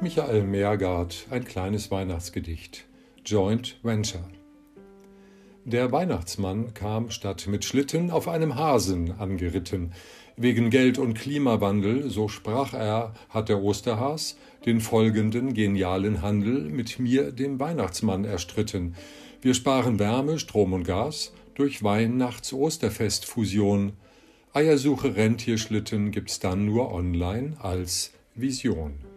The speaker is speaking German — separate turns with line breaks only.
Michael Meergard, ein kleines Weihnachtsgedicht. Joint Venture. Der Weihnachtsmann kam statt mit Schlitten auf einem Hasen angeritten. Wegen Geld und Klimawandel, so sprach er, hat der Osterhas den folgenden genialen Handel mit mir, dem Weihnachtsmann, erstritten. Wir sparen Wärme, Strom und Gas durch Weihnachts-Osterfest-Fusion. Eiersuche Rentierschlitten gibt's dann nur online als Vision.